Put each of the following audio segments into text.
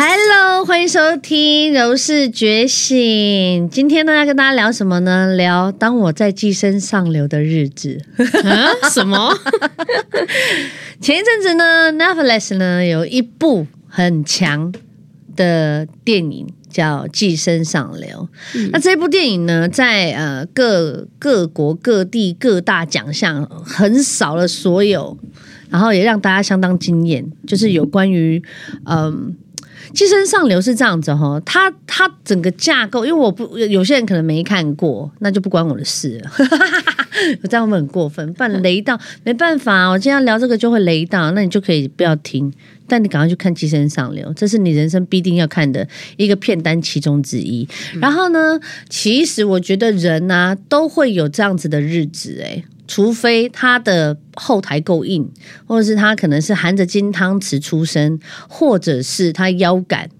Hello，欢迎收听《柔氏觉醒》。今天呢，要跟大家聊什么呢？聊当我在寄生上流的日子。啊？什么？前一阵子呢，Netflix 呢有一部很强的电影叫《寄生上流》。那这部电影呢，在呃各各国各地各大奖项横扫了所有，然后也让大家相当惊艳，就是有关于嗯。寄生上流是这样子哈，它它整个架构，因为我不有些人可能没看过，那就不关我的事了。我这样会很过分，不然雷到没办法，我今天要聊这个就会雷到，那你就可以不要听，但你赶快去看《寄生上流》，这是你人生必定要看的一个片单其中之一。然后呢，其实我觉得人啊、都会有这样子的日子、诶，除非他的后台够硬，或者是他可能是含着金汤匙出生，或者是他腰杆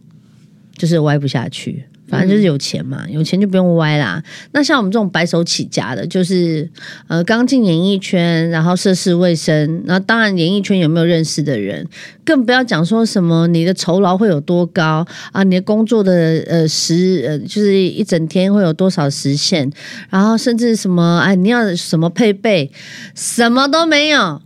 就是歪不下去。反正就是有钱嘛，有钱就不用歪啦。那像我们这种白手起家的，就是呃刚进演艺圈，然后涉世未深，然后当然演艺圈有没有认识的人，更不要讲说什么你的酬劳会有多高啊，你的工作的呃时呃就是一整天会有多少时限，然后甚至什么哎你要什么配备，什么都没有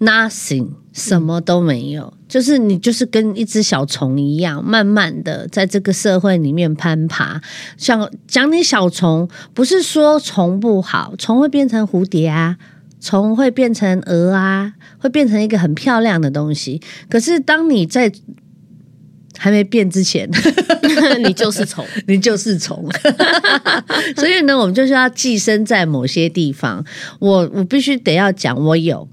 ，nothing，什么都没有。就是你就是跟一只小虫一样，慢慢的在这个社会里面攀爬。像讲你小虫，不是说虫不好，虫会变成蝴蝶啊，虫会变成蛾啊，会变成一个很漂亮的东西。可是当你在还没变之前，你就是虫。你就是虫，所以呢，我们就是要寄生在某些地方。我我必须得要讲，我有，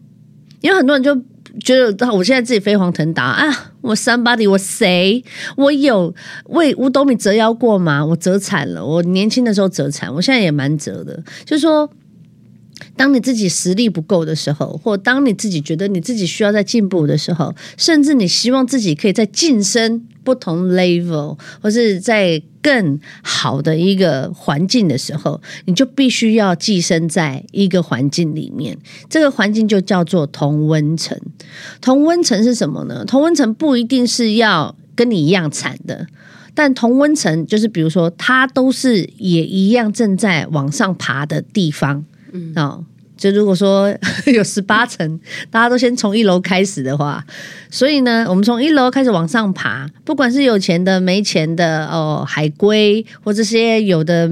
因为很多人就觉得我现在自己飞黄腾达啊，我 somebody 我谁，我有为五斗米折腰过吗？我折惨了，我年轻的时候折惨，我现在也蛮折的，就是说。当你自己实力不够的时候，或当你自己觉得你自己需要在进步的时候，甚至你希望自己可以在晋升不同 level，或是在更好的一个环境的时候，你就必须要寄生在一个环境里面。这个环境就叫做同温层。同温层是什么呢？同温层不一定是要跟你一样惨的。但同温层就是，比如说，它都是也一样正在往上爬的地方，嗯哦，就如果说 有十八层，大家都先从一楼开始的话，所以呢，我们从一楼开始往上爬，不管是有钱的、没钱的，哦，海归或这些有的，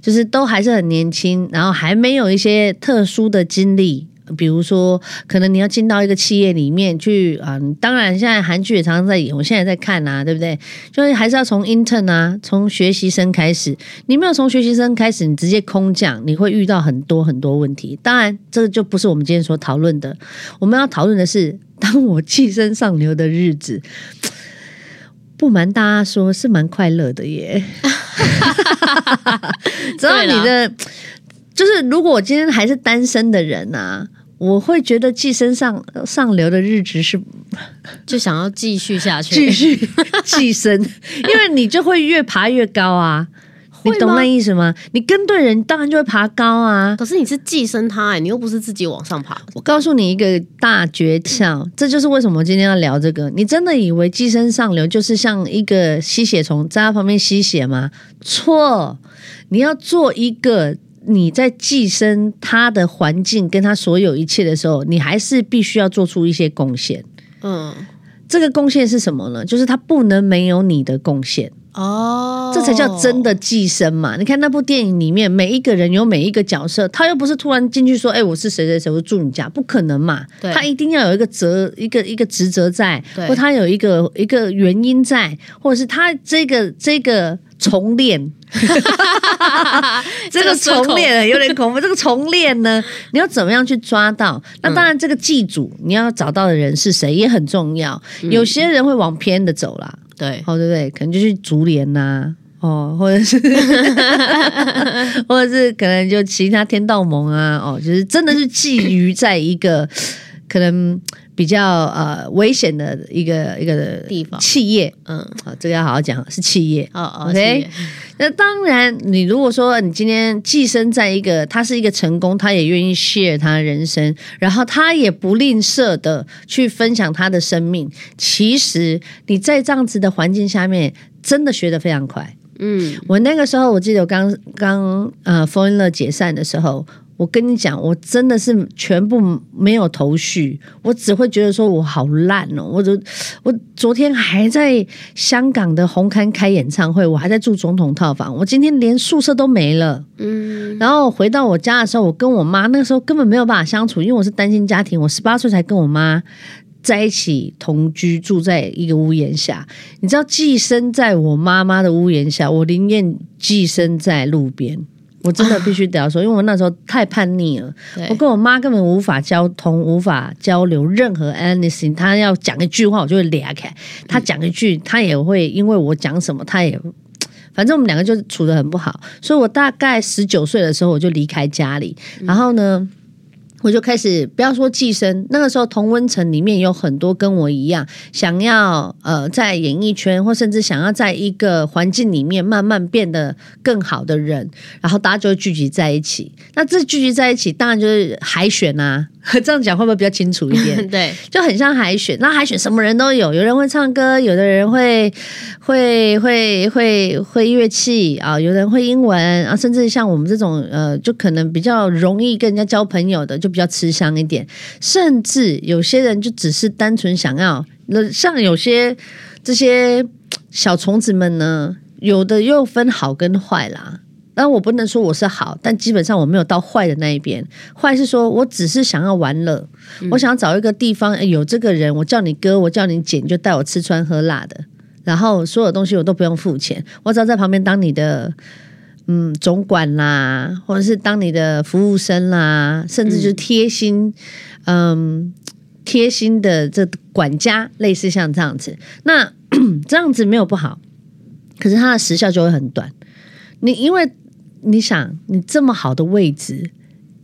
就是都还是很年轻，然后还没有一些特殊的经历。比如说，可能你要进到一个企业里面去啊、当然现在韩剧也常常在演，我现在在看啊，对不对？就是还是要从 intern 啊，从学习生开始。你没有从学习生开始，你直接空降，你会遇到很多很多问题。当然，这个就不是我们今天所讨论的。我们要讨论的是，当我寄身上流的日子。不瞒大家说，是蛮快乐的耶。只要你的，就是如果我今天还是单身的人啊，我会觉得寄生上上流的日子是 就想要继续下去，继续寄生，因为你就会越爬越高啊。你懂那意思吗？你跟对人，当然就会爬高啊。可是你是寄生他、哎，你又不是自己往上爬。我告诉你一个大诀窍，这就是为什么今天要聊这个。你真的以为寄生上流就是像一个吸血虫在它旁边吸血吗？错，你要做一个你在寄生他的环境跟他所有一切的时候，你还是必须要做出一些贡献。嗯，这个贡献是什么呢？就是他不能没有你的贡献。哦，这才叫真的寄生嘛！你看那部电影里面，每一个人有每一个角色，他又不是突然进去说：“哎、我是谁谁谁，我住你家”，不可能嘛！他一定要有一个责，一个一个职责在，或他有一个一个原因在，或者是他这个这个重练。这个重练有点恐怖。这个重练呢，你要怎么样去抓到？那当然，这个祭主你要找到的人是谁也很重要。有些人会往偏的走啦，对，哦，对不对？可能就是竹联呐、哦，或者是，或者是可能就其他天道盟啊，哦，就是真的是觊觎在一个可能比较呃危险的一个一个地方企业。嗯，好，这个要好好讲，是企业。哦哦 OK 那当然，你如果说你今天寄生在一个他是一个成功，他也愿意 share 他的人生，然后他也不吝啬的去分享他的生命，其实你在这样子的环境下面，真的学得非常快。嗯，我那个时候，我记得我刚刚呃 f o r n 解散的时候，我跟你讲，我真的是全部没有头绪，我只会觉得说我好烂哦，我就我昨天还在香港的红磡开演唱会，我还在住总统套房，我今天连宿舍都没了。嗯，然后回到我家的时候，我跟我妈那个时候根本没有办法相处，因为我是单亲家庭，我十八岁才跟我妈在一起同居，住在一个屋檐下。你知道，寄生在我妈妈的屋檐下，我宁愿寄生在路边。我真的必须得要说，因为我那时候太叛逆了，我跟我妈根本无法交通，无法交流任何 anything。她要讲一句话，我就会裂开；她讲一句，她也会因为我讲什么，她也反正我们两个就处的很不好。所以我大概十九岁的时候，我就离开家里，然后呢。我就开始不要说寄生，那个时候同温层里面有很多跟我一样想要呃在演艺圈或甚至想要在一个环境里面慢慢变得更好的人，然后大家就会聚集在一起。那这聚集在一起，当然就是海选啊。这样讲会不会比较清楚一点？对，就很像海选，那海选什么人都有，有人会唱歌，有的人会会会会会乐器啊，有人会英文啊，甚至像我们这种呃，就可能比较容易跟人家交朋友的，就比较吃香一点。甚至有些人就只是单纯想要，那像有些这些小虫子们呢，有的又分好跟坏啦。但我不能说我是好，但基本上我没有到坏的那一边。坏是说我只是想要玩乐，我想要找一个地方、诶有这个人，我叫你哥，我叫你姐，你就带我吃穿喝辣的，然后所有东西我都不用付钱，我只要在旁边当你的嗯总管啦，或者是当你的服务生啦，甚至就是贴心，嗯。贴心的这管家，类似像这样子，那 这样子没有不好，可是它的时效就会很短。你因为你想，你这么好的位置，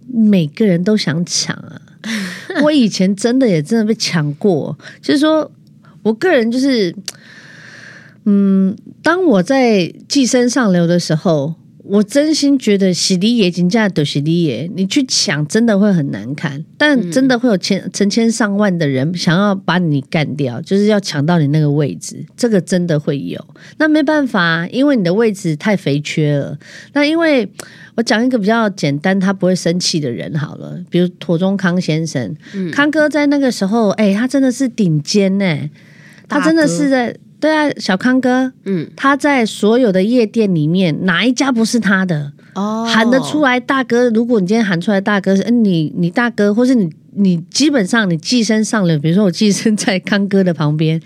每个人都想抢啊。我以前真的也真的被抢过，就是说我个人就是，嗯，当我在寄生上流的时候，我真心觉得洗礼也金价的洗礼也，你去抢真的会很难看，但真的会有千成千上万的人想要把你干掉，就是要抢到你那个位置，这个真的会有。那没办法，因为你的位置太肥缺了。那因为我讲一个比较简单，他不会生气的人好了，比如妥中康先生，康哥在那个时候，哎、他真的是顶尖呢、他真的是在对啊，小康哥，嗯，他在所有的夜店里面，哪一家不是他的？哦喊得出来，大哥！如果你今天喊出来，大哥是，嗯，你你大哥，或是你你基本上你寄生上了，比如说我寄生在康哥的旁边，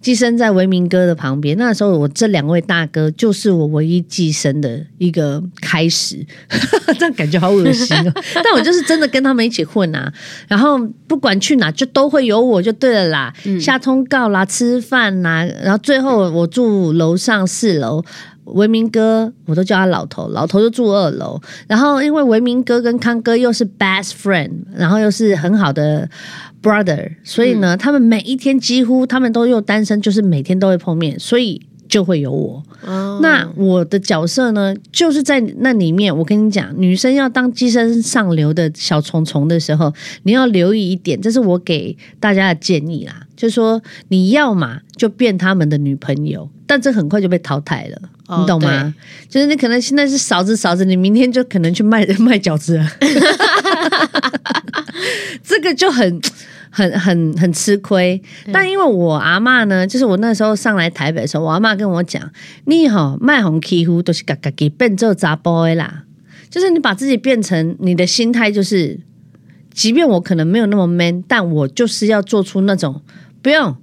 寄生在维明哥的旁边，那时候我这两位大哥就是我唯一寄生的一个开始，这样感觉好恶心哦。但我就是真的跟他们一起混啊，然后不管去哪就都会有我就对了啦，下通告啦，吃饭啦，然后最后我住楼上四楼。维明哥，我都叫他老头，老头就住二楼。然后因为维明哥跟康哥又是 best friend，然后又是很好的 brother，所以呢，他们每一天几乎他们都又单身，就是每天都会碰面，所以就会有我。哦那我的角色呢，就是在那里面。我跟你讲，女生要当寄生上流的小虫虫的时候，你要留意一点，这是我给大家的建议啦。就是说，你要嘛就变他们的女朋友，但这很快就被淘汰了，哦你懂吗？就是你可能现在是嫂子嫂子，你明天就可能去卖 卖饺子了，这个就很。很很很吃亏，但因为我阿妈呢，就是我那时候上来台北的时候，我阿妈跟我讲，你吼卖红欺负都是嘎嘎给变做杂 boy 啦，就是你把自己变成你的心态就是，即便我可能没有那么 man，但我就是要做出那种不用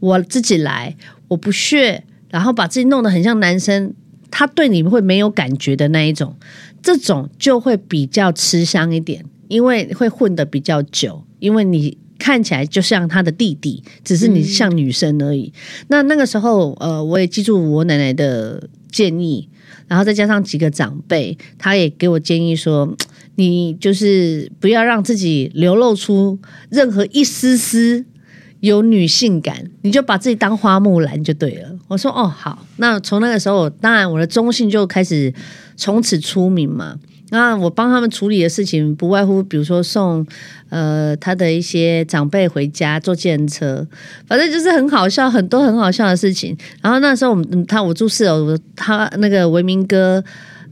我自己来，我不屑，然后把自己弄得很像男生，他对你会没有感觉的那一种，这种就会比较吃香一点，因为会混得比较久，因为你。看起来就像他的弟弟，只是你像女生而已。那那个时候，呃，我也记住我奶奶的建议，然后再加上几个长辈，他也给我建议说，你就是不要让自己流露出任何一丝丝有女性感，你就把自己当花木兰就对了。我说哦好，那从那个时候，当然我的中性就开始从此出名嘛。那我帮他们处理的事情不外乎，比如说送呃他的一些长辈回家坐计程车，反正就是很好笑，很多很好笑的事情。然后那时候我们他我住四楼，他那个维明哥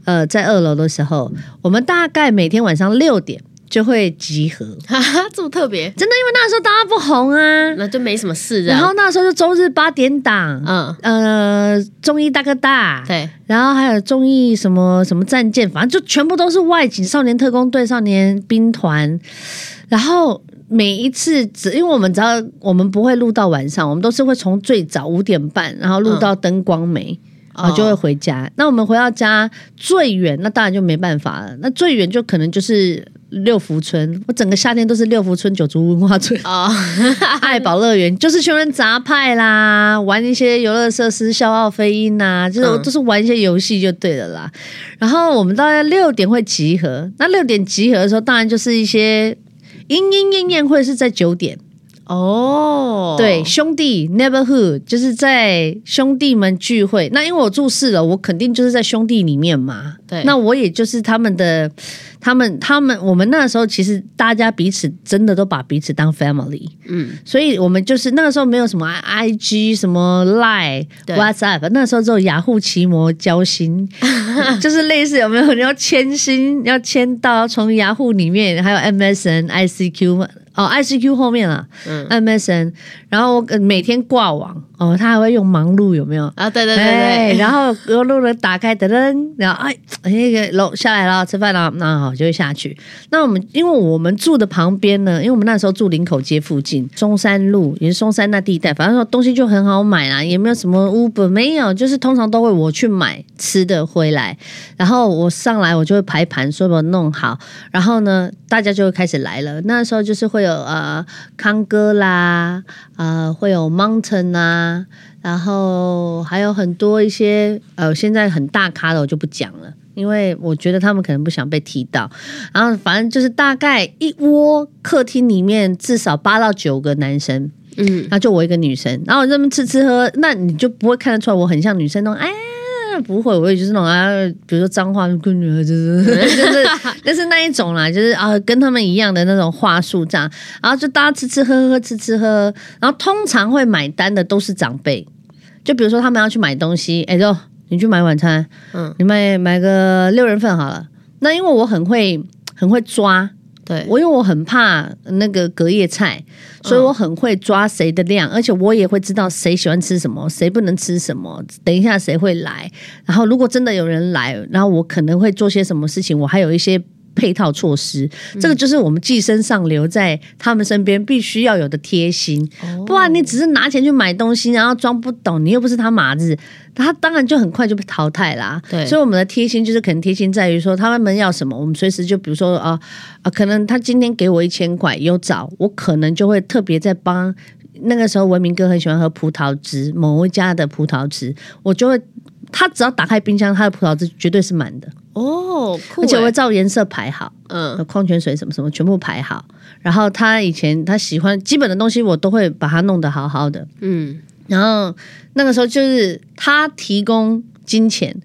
呃在二楼的时候，我们大概每天晚上六点就会集合，哈哈，这么特别，真的，因为那时候大家不红啊。那就没什么事。然后那时候就周日八点档，嗯，呃，综艺大哥大，对，然后还有综艺什么什么战舰，反正就全部都是外景，少年特工队、少年兵团。然后每一次只因为我们只要我们不会录到晚上，我们都是会从最早五点半，然后录到灯光没。然后就会回家。那我们回到家最远，那当然就没办法了。那最远就可能就是六福村，我整个夏天都是六福村九族文化村哦，爱宝乐园，就是穷人杂派啦，玩一些游乐设施，笑傲飞鹰呐，就是嗯都是玩一些游戏就对了啦。然后我们大概六点会集合，那六点集合的时候，当然就是一些莺莺燕燕会是在九点。哦，对，兄弟 neighborhood 就是在兄弟们聚会。那因为我住四楼，我肯定就是在兄弟里面嘛。对。那我也就是他们的，他们他们我们那时候其实大家彼此真的都把彼此当 family，嗯，所以我们就是那个时候没有什么 I G 什么 Line WhatsApp，那时候只有雅虎奇摩交心，就是类似有没有你要签心，要签到从雅虎里面，还有 MSN、ICQ 哦，ICQ 后面啊，嗯 MSN，然后我呃每天挂网哦，他还会用忙碌有没有？啊，对对对哎，对，然后隔路的打开，噔噔，然后哎，那个楼下来了，吃饭了，那好就会下去。那我们因为我们住的旁边呢，因为我们那时候住林口街附近，中山路也是松山那地带，反正说东西就很好买啦，也没有什么 Uber，没有，就是通常都会我去买吃的回来，然后我上来我就会排盘，说把它弄好，然后呢，大家就会开始来了。那时候就是会有呃康哥啦，呃会有 Mountain 啊，然后还有很多一些呃现在很大咖的我就不讲了。因为我觉得他们可能不想被提到，然后反正就是大概一窝客厅里面至少八到九个男生，嗯，然后就我一个女生，然后我这么吃吃喝，那你就不会看得出来我很像女生那种，哎，不会，我也就是那种啊，比如说脏话跟女儿就是 就是就是那一种啦，就是啊跟他们一样的那种话术这样，然后就大家吃吃喝喝吃吃喝喝，然后通常会买单的都是长辈，就比如说他们要去买东西，哎，就你去买晚餐，嗯，你买买个六人份好了。那因为我很会很会抓，对，我因为我很怕那个隔夜菜，所以我很会抓谁的量，而且我也会知道谁喜欢吃什么，谁不能吃什么。等一下谁会来，然后如果真的有人来，然后我可能会做些什么事情，我还有一些。配套措施，这个就是我们寄生上流在他们身边必须要有的贴心，不然你只是拿钱去买东西，然后装不懂，你又不是他马子，他当然就很快就被淘汰啦。对所以我们的贴心就是可能贴心在于说，他们要什么，我们随时就比如说啊啊，可能他今天给我一千块有找，我可能就会特别在帮。那个时候，文明哥很喜欢喝葡萄汁，某一家的葡萄汁，我就会他只要打开冰箱，他的葡萄汁绝对是满的，哦，酷而且我会欸，照颜色排好。嗯，矿泉水什么什么全部排好，然后他以前他喜欢基本的东西，我都会把它弄得好好的。嗯，然后那个时候就是他提供金钱，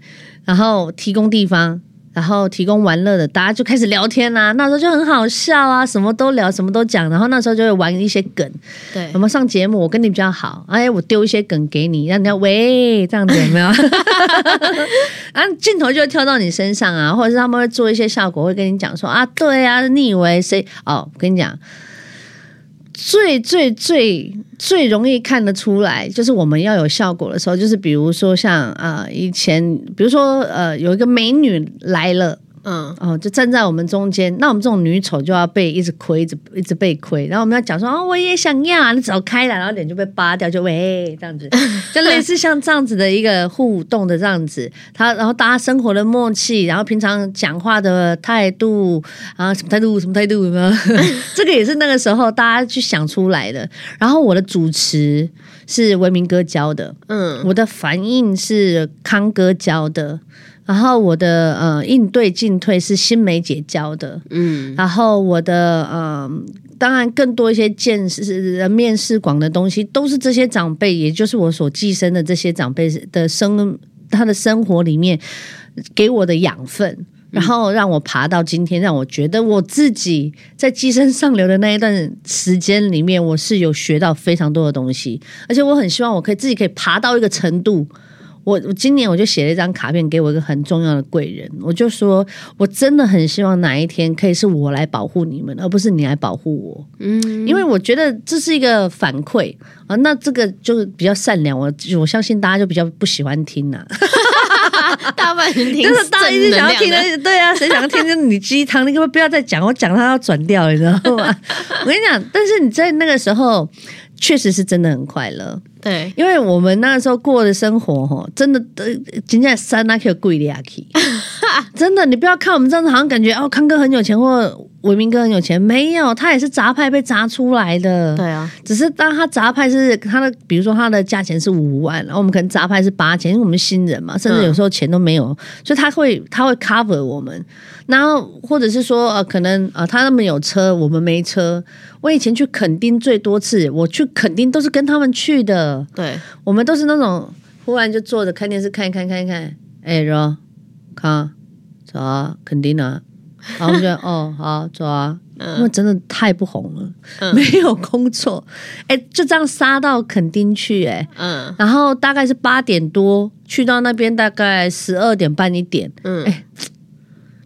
然后提供地方，然后提供玩乐的，大家就开始聊天啦、那时候就很好笑啊，什么都聊，什么都讲。然后那时候就会玩一些梗，对有，没有上节目？我跟你比较好，哎，我丢一些梗给你，让你要喂这样子有没有？然 后镜头就会跳到你身上啊，或者是他们会做一些效果，会跟你讲说啊，对啊，你以为谁？哦，我跟你讲，最最最最容易看得出来，就是我们要有效果的时候，就是比如说像啊、以前，比如说呃，有一个美女来了。嗯，哦，就站在我们中间，那我们这种女丑就要被一直亏，一直一直被亏，然后我们要讲说哦，我也想要啊，你走开了，然后脸就被扒掉，就喂这样子，就类似像这样子的一个互动的这样子，他然后大家生活的默契，然后平常讲话的态度啊，什么态度什么态度有没有？这个也是那个时候大家去想出来的。然后我的主持是文明哥教的，嗯。我的反应是康哥教的，然后我的呃应对进退是新梅姐教的，嗯。然后我的呃，当然更多一些见识、面试广的东西，都是这些长辈，也就是我所寄生的这些长辈的生他的生活里面给我的养分。然后让我爬到今天，让我觉得我自己在寄生上流的那一段时间里面，我是有学到非常多的东西，而且我很希望我可以自己可以爬到一个程度，我我今年我就写了一张卡片给我一个很重要的贵人，我就说我真的很希望哪一天可以是我来保护你们，而不是你来保护我，嗯，因为我觉得这是一个反馈啊。那这个就是比较善良，我我相信大家就比较不喜欢听呐 大半人听就是大家一直想要听的，对啊，谁想要听就你鸡汤，你可不可以不要再讲，我讲他要转掉，你知道吗？我跟你讲，但是你在那个时候确实是真的很快乐。对，因为我们那时候过的生活，哈，真的，呃，今天三那克贵的呀，真的，你不要看我们这样子，好像感觉哦，康哥很有钱，或伟明哥很有钱，没有，他也是杂派被砸出来的，对啊，只是当他杂派是他的，比如说他的价钱是五万，然后我们可能杂派是八千，因为我们新人嘛，甚至有时候钱都没有，所以他会他会 cover 我们，然后或者是说呃，可能呃他那么有车，我们没车。我以前去垦丁最多次，我去垦丁都是跟他们去的，对，我们都是那种忽然就坐着看电视看一看看一看，哎，然后看走啊，肯定啊，然后我们就哦好走啊。因为真的太不红了，嗯。没有工作，哎、就这样杀到垦丁去、哎，嗯。然后大概是八点多去到那边，大概十二点半一点。嗯，哎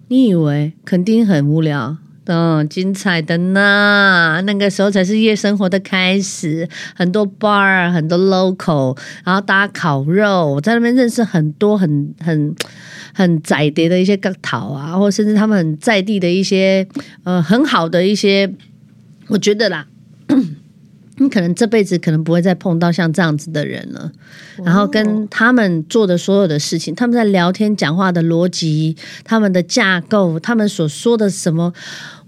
你以为垦丁很无聊？嗯，精彩的呢！那个时候才是夜生活的开始，很多 bar，很多 local，然后大家烤肉，我在那边认识很多很很很窄碟的一些个桃啊，或甚至他们很在地的一些呃很好的一些，我觉得啦。你可能这辈子可能不会再碰到像这样子的人了，然后跟他们做的所有的事情，他们在聊天讲话的逻辑，他们的架构，他们所说的什么，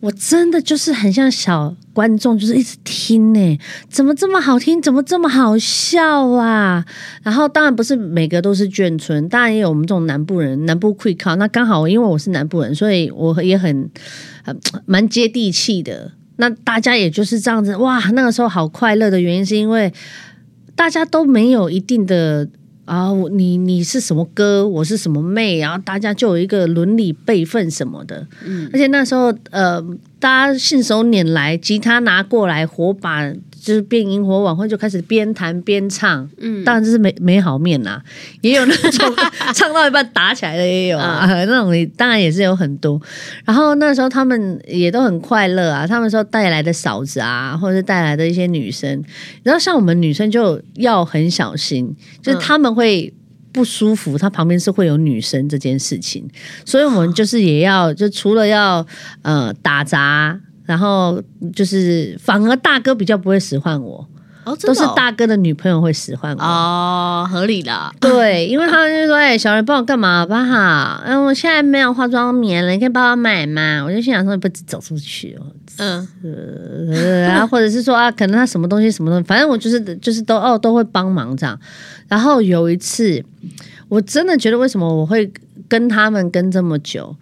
我真的就是很像小观众，就是一直听呢，怎么这么好听，怎么这么好笑啊？然后当然不是每个都是眷村，当然也有我们这种南部人，南部会靠。那刚好因为我是南部人，所以我也很呃蛮接地气的。那大家也就是这样子，哇，那个时候好快乐的原因是因为大家都没有一定的啊，你你是什么哥，我是什么妹，然后大家就有一个伦理辈分什么的，嗯，而且那时候呃，大家信手拈来，吉他拿过来，火把就是变萤火晚会就开始边弹边唱，嗯，当然这是美美好面啦，也有那种 唱到一半打起来的也有啊，那种也当然也是有很多。然后那时候他们也都很快乐啊，他们说带来的嫂子啊，或者是带来的一些女生，然后像我们女生就要很小心，就是他们会。不舒服，他旁边是会有女生这件事情，所以我们就是也要，就除了要呃打杂，然后就是反而大哥比较不会使唤我，都是大哥的女朋友会使唤我。哦，合理的，对，因为他们就说：“哎、小人帮我干嘛好不好？嗯，我现在没有化妆棉了，你可以帮我买吗？”我就心想说：“你不走出去哦。嗯，”呃，然后或者是说啊，可能他什么东西什么东西，反正我就是就是都哦都会帮忙这样。然后有一次，我真的觉得为什么我会跟他们跟这么久？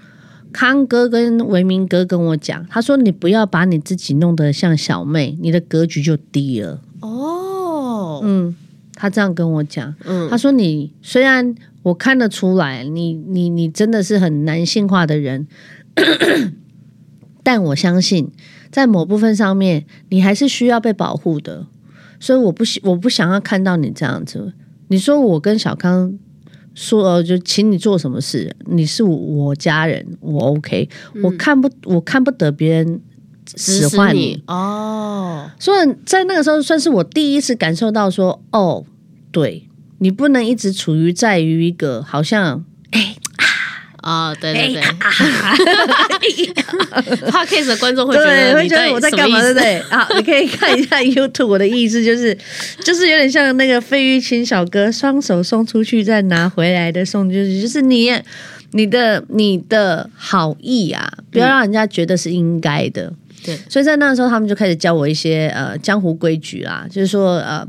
康哥跟维明哥跟我讲，他说：“你不要把你自己弄得像小妹，你的格局就低了。”哦，嗯，他这样跟我讲。嗯他说：“你虽然我看得出来，你你你真的是很男性化的人，但我相信在某部分上面，你还是需要被保护的。所以我不喜我不想要看到你这样子。你说我跟小康说，呃，就请你做什么事，你是我家人，我 OK，、我看不我看不得别人使唤你。哦，所以在那个时候，算是我第一次感受到说，哦，对你不能一直处于在于一个好像哦，对对对哎，Podcast 的观众会觉对，得你会觉得我在干嘛，对不对？对？啊，你可以看一下 YouTube，我的意思就是，就是有点像那个费玉清小哥，双手送出去再拿回来的送就是，就是你你的你的好意啊，不要让人家觉得是应该的。对，所以在那个时候，他们就开始教我一些呃江湖规矩啦，就是说呃，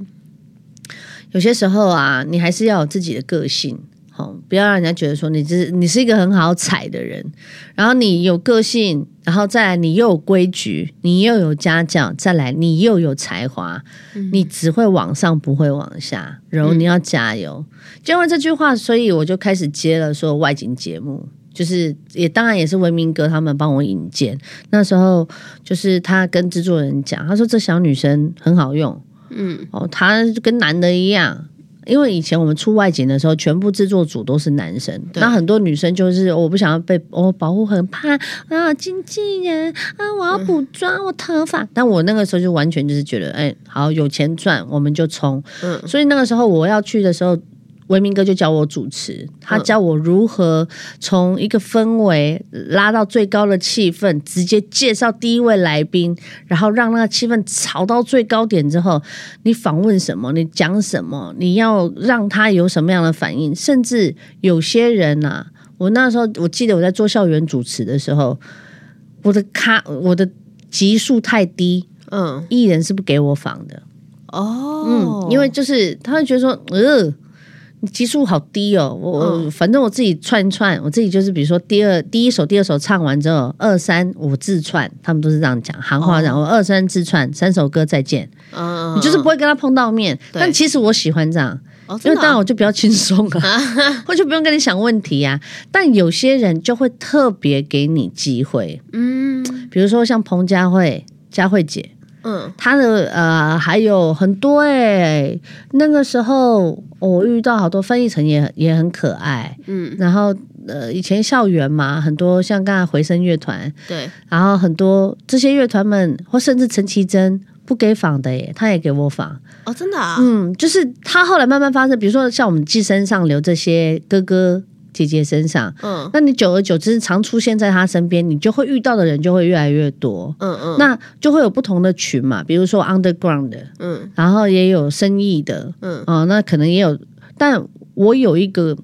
有些时候啊，你还是要有自己的个性。哦，不要让人家觉得说你是你是一个很好踩的人，然后你有个性，然后再来你又有规矩，你又有家教，再来你又有才华，你只会往上不会往下。然后，你要加油！就因为这句话，所以我就开始接了所有外景节目，就是也当然也是文明哥他们帮我引荐。那时候就是他跟制作人讲，他说这小女生很好用，嗯，哦，她跟男的一样。因为以前我们出外景的时候，全部制作组都是男生，那很多女生就是我不想要被我保护，很怕啊经纪人啊，我要补妆，我头发。但我那个时候就完全就是觉得，哎，好有钱赚，我们就冲。嗯，所以那个时候我要去的时候。维明哥就教我主持，他教我如何从一个氛围拉到最高的气氛，直接介绍第一位来宾，然后让那个气氛炒到最高点之后，你访问什么，你讲什么，你要让他有什么样的反应，甚至有些人呐，我那时候我记得我在做校园主持的时候，我的卡我的级数太低，嗯，艺人是不给我访的，哦，嗯，因为就是他会觉得说，呃。基数好低哦，我反正我自己串串，我自己就是比如说第二第一首、第二首唱完之后，二三五自串，他们都是这样讲，行话讲我二三自串，三首歌再见，你就是不会跟他碰到面。但其实我喜欢这样，因为当然我就比较轻松啊，我就不用跟你想问题呀。但有些人就会特别给你机会，嗯，比如说像彭佳慧、佳慧姐。嗯，他的呃还有很多哎，那个时候我遇到好多翻译成也也很可爱，嗯，然后呃以前校园嘛，很多像刚才回声乐团，对，然后很多这些乐团们或甚至陈绮贞不给访的耶，他也给我访哦，真的啊，嗯，就是他后来慢慢发生，比如说像我们寄生上流这些哥哥。姐姐身上，嗯，那你久而久之常出现在她身边，你就会遇到的人就会越来越多，嗯嗯，那就会有不同的群嘛，比如说 underground 的，嗯，然后也有生意的，嗯。哦，那可能也有，但我有一个，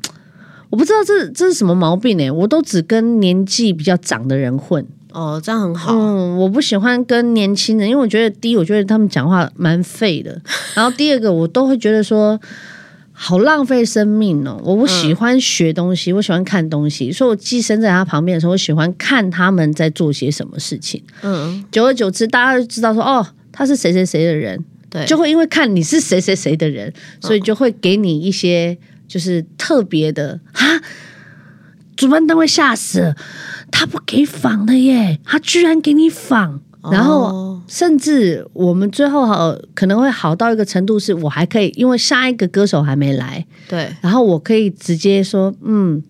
我不知道这这是什么毛病呢？我都只跟年纪比较长的人混，哦，这样很好，嗯，我不喜欢跟年轻人，因为我觉得第一，我觉得他们讲话蛮废的，然后第二个，我都会觉得说。好浪费生命哦！我不喜欢学东西，我喜欢看东西。所以我寄生在他旁边的时候，我喜欢看他们在做些什么事情。嗯，久而久之，大家就知道说，哦，他是谁谁谁的人，对，就会因为看你是谁谁谁的人，所以就会给你一些就是特别的啊。主办单位吓死了，他不给仿的耶，他居然给你访。然后，甚至我们最后好可能会好到一个程度，是我还可以，因为下一个歌手还没来，对，然后我可以直接说，嗯，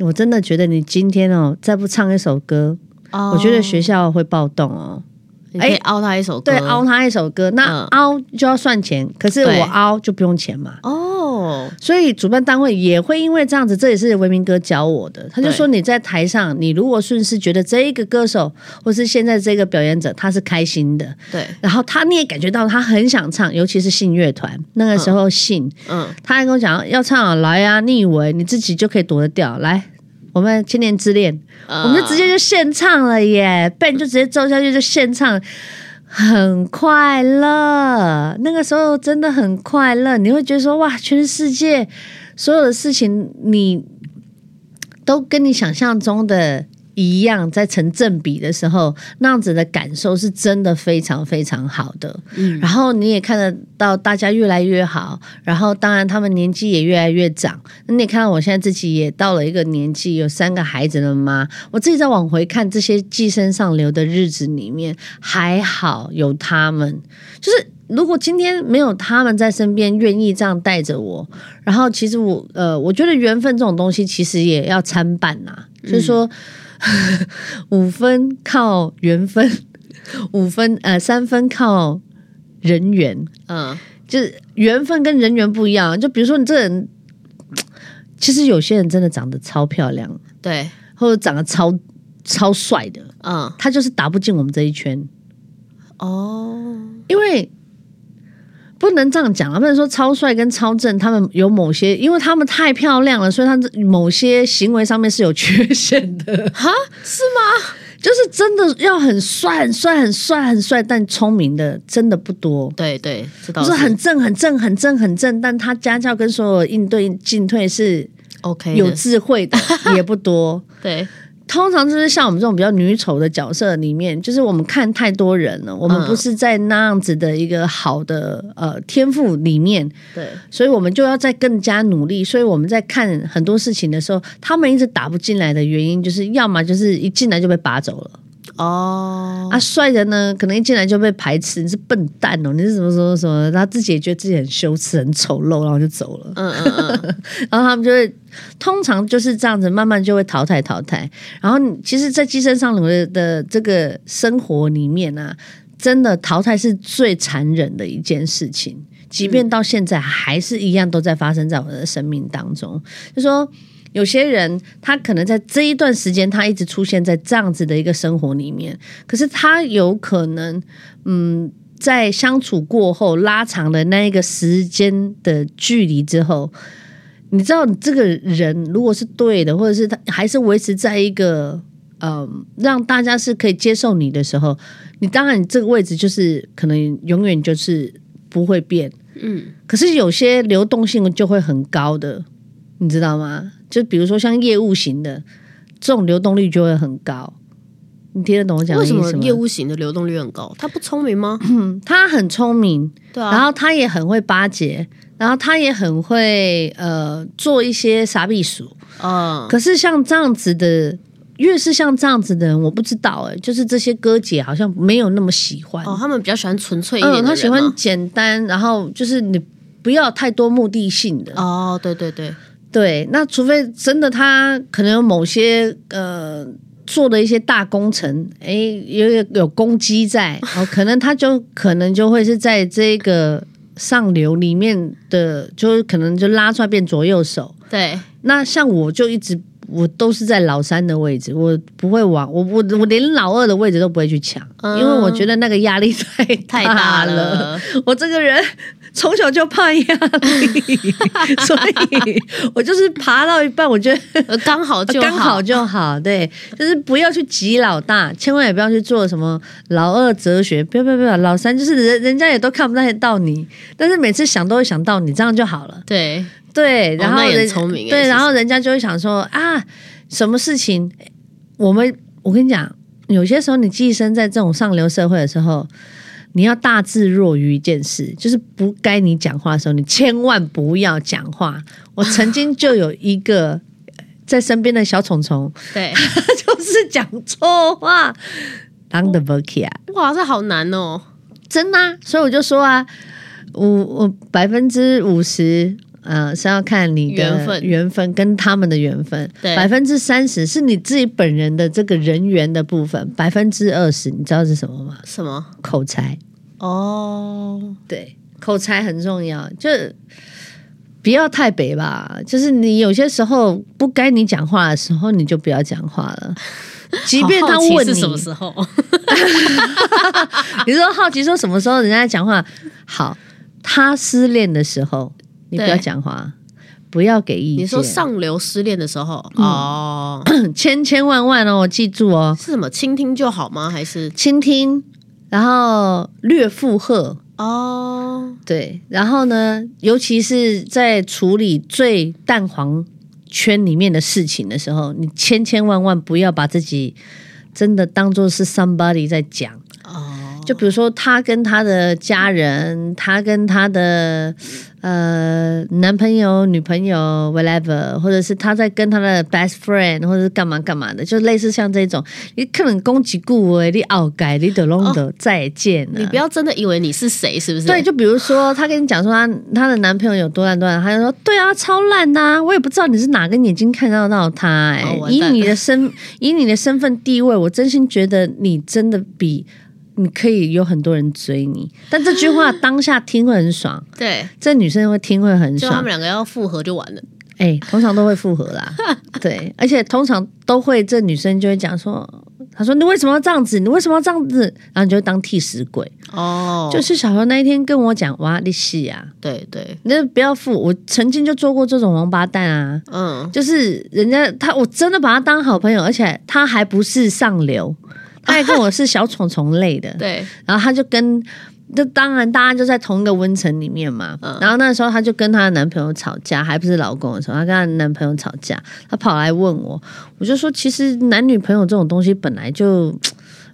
我真的觉得你今天哦，再不唱一首歌，我觉得学校会暴动哦。哎，凹他一首歌，对，凹他一首歌，那凹就要算钱，可是我凹就不用钱嘛。哦，所以主办单位也会因为这样子，这也是维明哥教我的。他就说你在台上，你如果顺势觉得这一个歌手或是现在这个表演者他是开心的，对，然后他你也感觉到他很想唱，尤其是信乐团。那个时候信，嗯，他还跟我讲要唱来啊，你以为你自己就可以躲得掉？来，我们千年之恋。我们就直接就现唱了耶，Ben 就直接走下去就现唱，很快乐。那个时候真的很快乐，你会觉得说哇，全世界所有的事情你都跟你想象中的。一样在成正比的时候，那样子的感受是真的非常非常好的。嗯，然后你也看得到大家越来越好，然后当然他们年纪也越来越长。那你看到我现在自己也到了一个年纪，有三个孩子了吗？我自己在往回看这些寄生上流的日子里面，还好有他们。就是如果今天没有他们在身边，愿意这样带着我，然后其实我呃，我觉得缘分这种东西其实也要参半呐，就是说。五分靠缘分，五分呃三分靠人缘，嗯，就是缘分跟人缘不一样。就比如说你这人，其实有些人真的长得超漂亮，对，或者长得超超帅的，嗯，他就是打不进我们这一圈。哦，因为。不能这样讲啊！不能说超帅跟超正，他们有某些，因为他们太漂亮了，所以他某些行为上面是有缺陷的。哈，是吗？就是真的要很帅、很帅、很帅、很帅，但聪明的真的不多。对对，知道就是很正、很正、很正、很正，但他家教跟所有应对进退是 OK 有智慧的 也不多。对，通常就是像我们这种比较女丑的角色里面，就是我们看太多人了，我们嗯不是在那样子的一个好的呃天赋里面，对，所以我们就要再更加努力。所以我们在看很多事情的时候，他们一直打不进来的原因，就是要么就是一进来就被拔走了。哦，啊，帅的呢，可能一进来就被排斥，你是笨蛋哦，你是什么什么什么，他自己也觉得自己很羞耻、很丑陋，然后就走了。嗯嗯嗯，然后他们就会通常就是这样子，慢慢就会淘汰淘汰。然后你其实，在寄生上流的的这个生活里面啊，真的淘汰是最残忍的一件事情。即便到现在，还是一样都在发生在我的生命当中。就说有些人，他可能在这一段时间，他一直出现在这样子的一个生活里面，可是他有可能，嗯。在相处过后，拉长了那一个时间的距离之后，你知道，你这个人如果是对的，或者是他还是维持在一个嗯，让大家是可以接受你的时候，你当然你这个位置就是可能永远就是不会变。嗯，可是有些流动性就会很高的，你知道吗？就比如说像业务型的，这种流动率就会很高。你听得懂我讲的为什意思吗？么业务型的流动率很高？他不聪明吗？他很聪明，对啊，然后他也很会巴结，然后他也很会呃做一些傻逼鼠。嗯，可是像这样子的，越是像这样子的人，我不知道哎、就是这些哥姐好像没有那么喜欢。哦，他们比较喜欢纯粹一点的嗯，他喜欢简单，然后就是你不要太多目的性的。哦，对对对，对，那除非真的他可能有某些呃做的一些大工程，哎，有有有攻击在，哦，可能他就可能就会是在这个上流里面的，就可能就拉出来变左右手。对，那像我就一直我都是在老三的位置，我不会往我我我连老二的位置都不会去抢，嗯因为我觉得那个压力太太大了。了，我这个人从小就怕压力，所以我就是爬到一半，我觉得 呃刚好就刚好就好。对，就是不要去挤老大，千万也不要去做什么老二哲学，不要不要不要，老三就是人人家也都看不太到你，但是每次想都会想到你，这样就好了。对，对，然后也聪明对然后人家就会想说啊，什么事情？我们我跟你讲，有些时候你寄生在这种上流社会的时候，你要大智若愚一件事，就是不该你讲话的时候，你千万不要讲话。我曾经就有一个 在身边的小虫虫，对，他就是讲错话，当的 v o k 啊。哇，这好难哦。真的、啊，所以我就说啊，我我百分之五十。呃，是要看你的缘分缘分跟他们的缘分，对百分之三十是你自己本人的这个人缘的部分，百分之二十你知道是什么吗？什么？口才，哦，对，口才很重要，就不要太北吧。就是你有些时候不该你讲话的时候，你就不要讲话了。即便他问你是什么时候 你说好奇说什么时候人家在讲话？好，他失恋的时候，你不要讲话，不要给意见。你说上流失恋的时候，嗯哦，千千万万哦，我记住哦，是什么？倾听就好吗？还是倾听，然后略负荷。哦，对，然后呢，尤其是在处理最蛋黄圈里面的事情的时候，你千千万万不要把自己真的当做是 somebody 在讲。哦，就比如说，他跟他的家人，他跟他的呃男朋友、女朋友，whatever，或者是他在跟他的 best friend，或者是干嘛干嘛的，就类似像这种，你可能攻击顾维你熬改，你得弄得再见了。你不要真的以为你是谁，是不是？对，就比如说，她跟你讲说她她的男朋友有多烂多烂，她就说对啊，超烂呐、我也不知道你是哪根眼睛看到到他、哎、以你的 身以你的身份地位，我真心觉得你真的比你可以有很多人追你。但这句话当下听会很爽，对，这女生会听会很爽就他们，两个要复合就完了。哎、通常都会复合啦，对，而且通常都会这女生就会讲说。她说你为什么要这样子？你为什么要这样子？然后你就会当替死鬼。哦，就是小时候那一天跟我讲，哇，你戏啊，对对，那不要付。我曾经就做过这种王八蛋啊，嗯，就是人家他，我真的把他当好朋友，而且他还不是上流，他还跟我是小虫虫类的。对，然后他就跟，就当然大家就在同一个温层里面嘛。嗯然后那时候她就跟她的男朋友吵架，还不是老公的时候，她跟她的男朋友吵架，她跑来问我，我就说其实男女朋友这种东西本来就。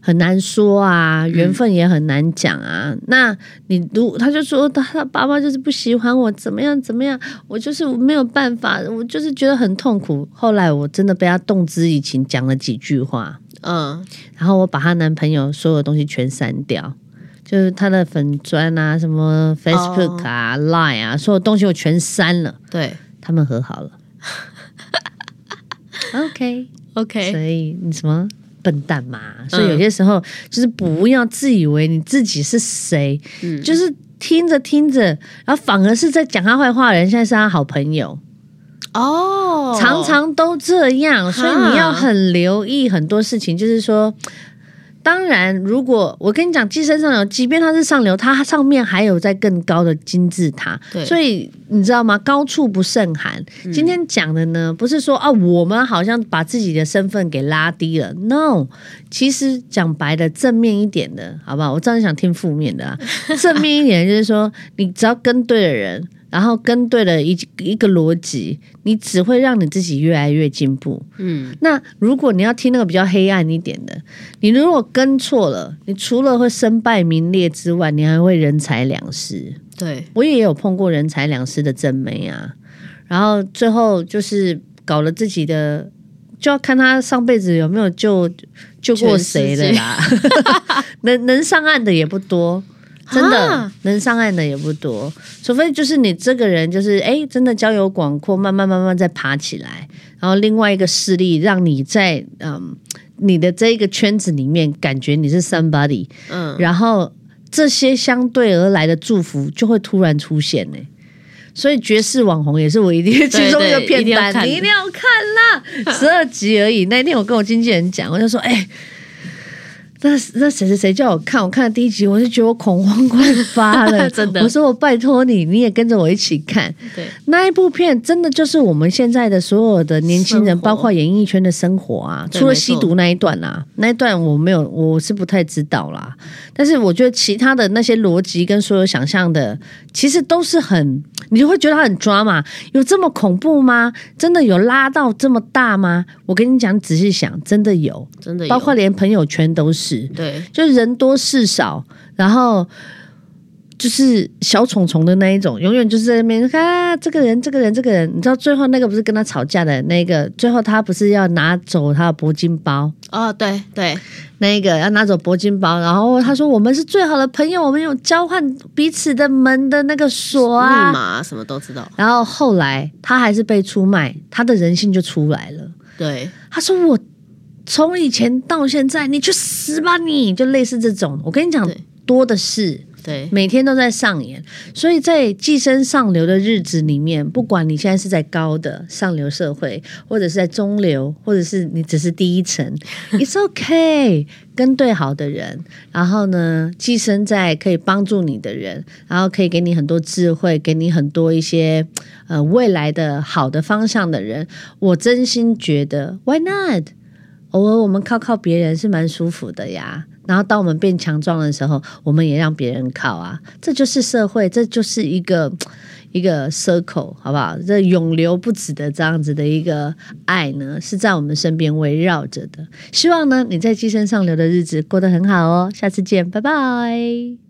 很难说啊，缘分也很难讲啊。那你如她就说他他爸爸就是不喜欢我，怎么样怎么样，我就是没有办法，我就是觉得很痛苦。后来我真的被她动之以情，讲了几句话，嗯，然后我把她男朋友所有东西全删掉，就是她的粉砖啊、什么 Facebook 啊、Line 啊，所有东西我全删了，对。他们和好了。OK，，OK，所以你什么笨蛋嘛？所以有些时候就是不要自以为你自己是谁，嗯，就是听着听着，然后反而是在讲他坏话的人，现在是他好朋友。哦，常常都这样，所以你要很留意很多事情。就是说，当然，如果我跟你讲，寄生上流，即便它是上流，它上面还有在更高的金字塔。对所以你知道吗？高处不胜寒。今天讲的呢，不是说啊，我们好像把自己的身份给拉低了。No，其实讲白的，正面一点的，好不好？我知道你想听负面的啊。正面一点就是说，你只要跟对了人。然后跟对了一一个逻辑，你只会让你自己越来越进步。嗯，那如果你要听那个比较黑暗一点的，你如果跟错了，你除了会身败名裂之外，你还会人财两失。对，我也有碰过人财两失的真媒啊，然后最后就是搞了自己的，就要看他上辈子有没有救救过谁了啦。能能上岸的也不多。真的啊。能上岸的也不多，除非就是你这个人就是哎，真的交友广阔，慢慢慢慢再爬起来，然后另外一个势力让你在嗯你的这一个圈子里面感觉你是 somebody，嗯，然后这些相对而来的祝福就会突然出现呢、所以爵士网红也是我一定其中一个片单，一定要看你一定要看啦，十二集而已。那天我跟我经纪人讲，我就说，哎、那那谁谁谁叫我看，我看了第一集，我就觉得我恐慌 快发了，真的我说我拜托你，你也跟着我一起看。对，那一部片真的就是我们现在的所有的年轻人，包括演艺圈的生活啊。除了吸毒那一段啊，那一段我没有，我是不太知道啦。但是我觉得其他的那些逻辑跟所有想象的，其实都是很，你就会觉得它很抓嘛。有这么恐怖吗？真的有拉到这么大吗？我跟你讲，仔细想，真的有，真的有包括连朋友圈都是。对，就是人多事少，然后就是小虫虫的那一种，永远就是在那边啊，这个人，这个人，这个人，你知道最后那个不是跟他吵架的那个，最后他不是要拿走他的铂金包，哦，对对，那个要拿走铂金包，然后他说我们是最好的朋友，我们有交换彼此的门的那个锁密啊，码什么都知道，然后后来他还是被出卖，他的人性就出来了。对，他说我从以前到现在，你去死吧你！就类似这种，我跟你讲多的是，对，每天都在上演。所以在寄生上流的日子里面，不管你现在是在高的上流社会，或者是在中流，或者是你只是第一层，it's okay，跟对好的人，然后呢，寄生在可以帮助你的人，然后可以给你很多智慧，给你很多一些呃未来的好的方向的人，我真心觉得 why not？偶尔我们靠靠别人是蛮舒服的呀。然后当我们变强壮的时候，我们也让别人靠啊，这就是社会，这就是一个一个 circle，好不好？这永流不止的这样子的一个爱呢，是在我们身边围绕着的。希望呢，你在机身上流的日子过得很好哦。下次见，拜拜。